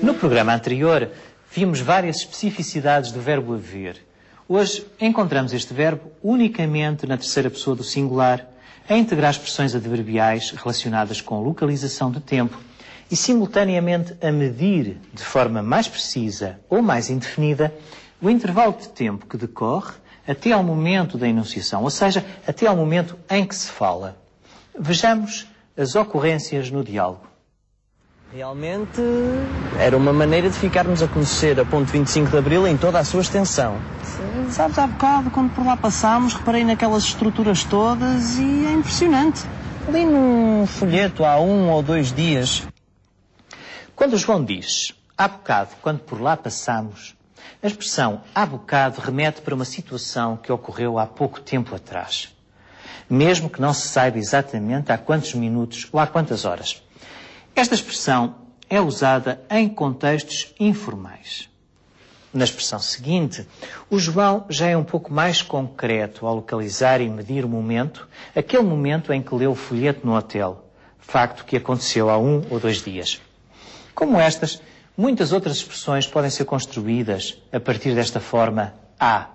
No programa anterior, vimos várias especificidades do verbo haver. Hoje encontramos este verbo unicamente na terceira pessoa do singular, a integrar expressões adverbiais relacionadas com localização de tempo e, simultaneamente, a medir de forma mais precisa ou mais indefinida o intervalo de tempo que decorre até ao momento da enunciação, ou seja, até ao momento em que se fala. Vejamos as ocorrências no diálogo. Realmente era uma maneira de ficarmos a conhecer a ponte 25 de Abril em toda a sua extensão. Sim. Sabes, há bocado, quando por lá passámos, reparei naquelas estruturas todas e é impressionante. Ali num folheto há um ou dois dias. Quando o João diz, há bocado, quando por lá passámos, a expressão há bocado remete para uma situação que ocorreu há pouco tempo atrás. Mesmo que não se saiba exatamente há quantos minutos ou há quantas horas. Esta expressão é usada em contextos informais. Na expressão seguinte, o João já é um pouco mais concreto ao localizar e medir o momento, aquele momento em que leu o folheto no hotel, facto que aconteceu há um ou dois dias. Como estas, muitas outras expressões podem ser construídas a partir desta forma A.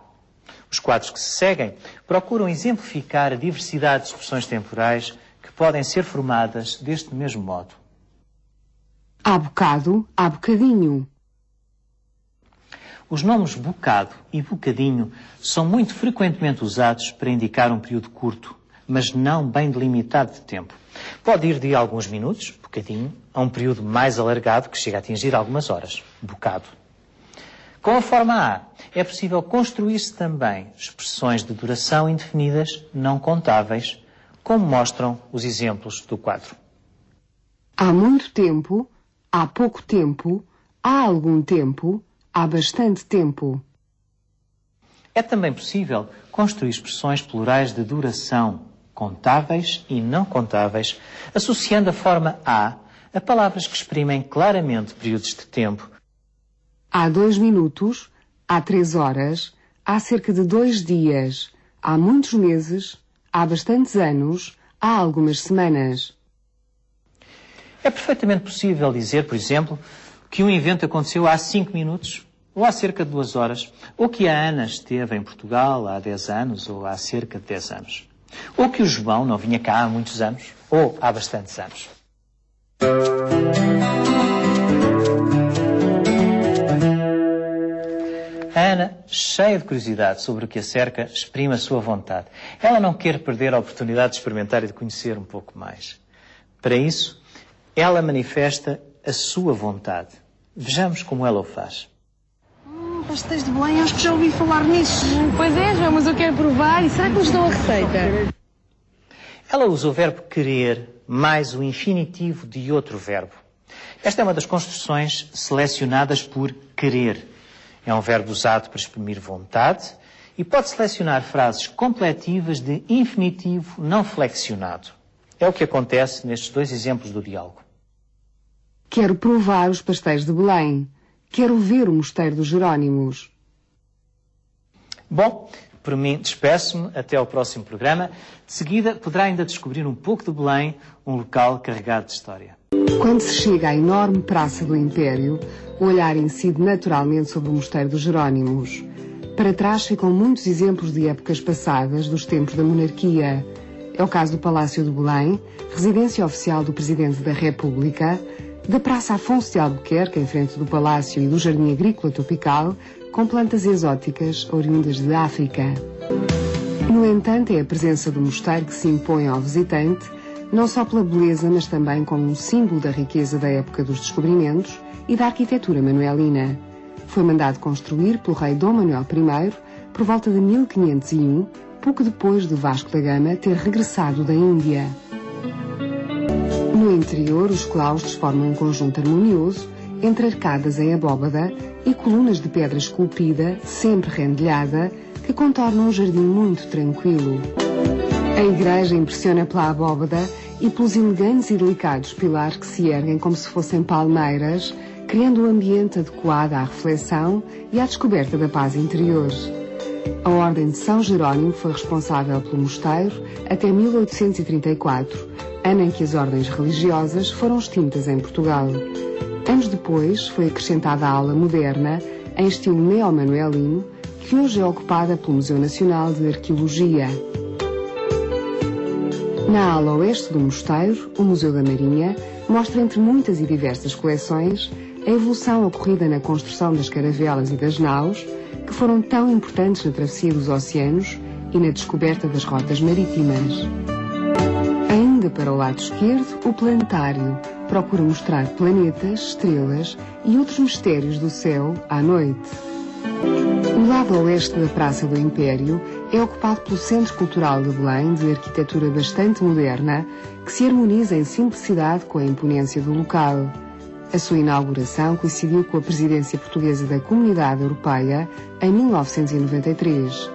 Os quadros que se seguem procuram exemplificar a diversidade de expressões temporais que podem ser formadas deste mesmo modo. Há bocado, há bocadinho. Os nomes bocado e bocadinho são muito frequentemente usados para indicar um período curto, mas não bem delimitado de tempo. Pode ir de alguns minutos, bocadinho, a um período mais alargado que chega a atingir algumas horas, bocado. Com a forma A, é possível construir-se também expressões de duração indefinidas não contáveis, como mostram os exemplos do quadro. Há muito tempo, há pouco tempo, há algum tempo, há bastante tempo. É também possível construir expressões plurais de duração, contáveis e não contáveis, associando a forma a a palavras que exprimem claramente períodos de tempo. Há dois minutos, há três horas, há cerca de dois dias, há muitos meses, há bastantes anos, há algumas semanas. É perfeitamente possível dizer, por exemplo, que um evento aconteceu há cinco minutos, ou há cerca de duas horas, ou que a Ana esteve em Portugal há dez anos, ou há cerca de dez anos. Ou que o João não vinha cá há muitos anos, ou há bastantes anos. A Ana, cheia de curiosidade sobre o que a cerca, exprime a sua vontade. Ela não quer perder a oportunidade de experimentar e de conhecer um pouco mais. Para isso, ela manifesta a sua vontade. Vejamos como ela o faz. Hum, pastéis de Belém, acho que já ouvi falar nisso. Pois é, João, mas eu quero provar. E será que nos dão a receita? Ela usa o verbo querer mais o infinitivo de outro verbo. Esta é uma das construções selecionadas por querer. É um verbo usado para exprimir vontade e pode selecionar frases completivas de infinitivo não flexionado. É o que acontece nestes dois exemplos do diálogo. Quero provar os pastéis de Belém. Quero ver o Mosteiro dos Jerónimos. Bom, por mim, despeço-me até ao próximo programa. De seguida, poderá ainda descobrir um pouco de Belém, um local carregado de história. Quando se chega à enorme Praça do Império, o olhar incide naturalmente sobre o Mosteiro dos Jerónimos. Para trás ficam muitos exemplos de épocas passadas, dos tempos da monarquia. É o caso do Palácio de Belém, residência oficial do Presidente da República, da Praça Afonso de Albuquerque, em frente do Palácio e do Jardim Agrícola Tropical, com plantas exóticas oriundas de África. No entanto, é a presença do mosteiro que se impõe ao visitante, não só pela beleza, mas também como um símbolo da riqueza da época dos descobrimentos e da arquitetura manuelina. Foi mandado construir pelo rei Dom Manuel I por volta de 1501, pouco depois de Vasco da Gama ter regressado da Índia. No interior, os claustros formam um conjunto harmonioso entre arcadas em abóbada e colunas de pedra esculpida, sempre rendilhada, que contornam um jardim muito tranquilo. A igreja impressiona pela abóbada e pelos elegantes e delicados pilares que se erguem como se fossem palmeiras, criando um ambiente adequado à reflexão e à descoberta da paz interior. A Ordem de São Jerónimo foi responsável pelo mosteiro até 1834, ano em que as ordens religiosas foram extintas em Portugal. Anos depois, foi acrescentada a ala moderna, em estilo neo-manuelino, que hoje é ocupada pelo Museu Nacional de Arqueologia. Na ala oeste do mosteiro, o Museu da Marinha mostra entre muitas e diversas coleções a evolução ocorrida na construção das caravelas e das naus, que foram tão importantes na travessia dos oceanos e na descoberta das rotas marítimas. Ainda para o lado esquerdo, o planetário procura mostrar planetas, estrelas e outros mistérios do céu à noite. O lado oeste da Praça do Império é ocupado pelo Centro Cultural de Belém, de arquitetura bastante moderna, que se harmoniza em simplicidade com a imponência do local. A sua inauguração coincidiu com a presidência portuguesa da Comunidade Europeia em 1993.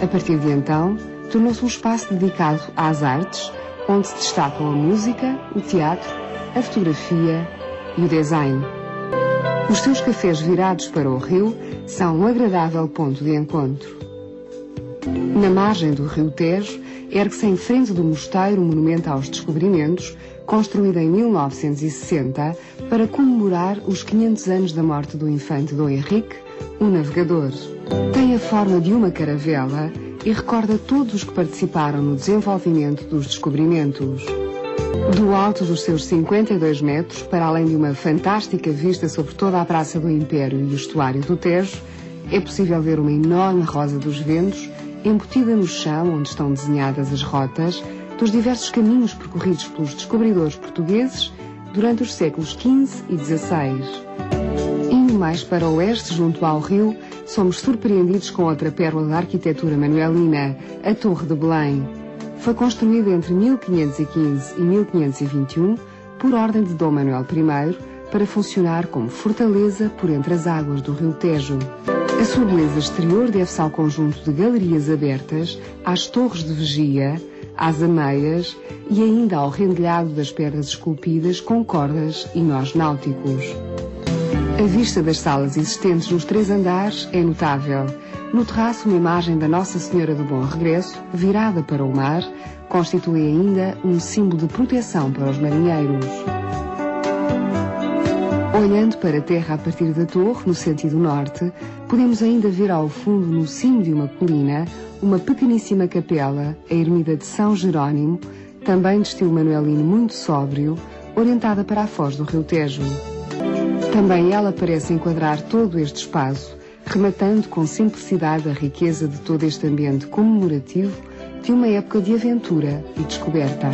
A partir de então, tornou-se um espaço dedicado às artes, onde se destacam a música, o teatro, a fotografia e o design. Os seus cafés virados para o rio são um agradável ponto de encontro. Na margem do rio Tejo, ergue-se em frente do mosteiro um monumento aos descobrimentos, construído em 1960 para comemorar os 500 anos da morte do infante Dom Henrique, o navegador. Tem a forma de uma caravela e recorda todos os que participaram no desenvolvimento dos descobrimentos. Do alto dos seus 52 metros, para além de uma fantástica vista sobre toda a Praça do Império e o estuário do Tejo, é possível ver uma enorme rosa dos ventos embutida no chão onde estão desenhadas as rotas dos diversos caminhos percorridos pelos descobridores portugueses durante os séculos XV e XVI. Indo mais para o oeste, junto ao rio, somos surpreendidos com outra pérola da arquitetura manuelina, a Torre de Belém. Foi construída entre 1515 e 1521 por ordem de Dom Manuel I para funcionar como fortaleza por entre as águas do rio Tejo. A sua beleza exterior deve-se ao conjunto de galerias abertas, às torres de vigia, às ameias e ainda ao rendilhado das pedras esculpidas com cordas e nós náuticos. A vista das salas existentes nos três andares é notável. No terraço, uma imagem da Nossa Senhora do Bom Regresso, virada para o mar, constitui ainda um símbolo de proteção para os marinheiros. Olhando para a terra a partir da torre, no sentido norte, podemos ainda ver ao fundo, no cimo de uma colina, uma pequeníssima capela, a ermida de São Jerónimo, também de estilo manuelino muito sóbrio, orientada para a foz do rio Tejo. Também ela parece enquadrar todo este espaço, rematando com simplicidade a riqueza de todo este ambiente comemorativo de uma época de aventura e descoberta.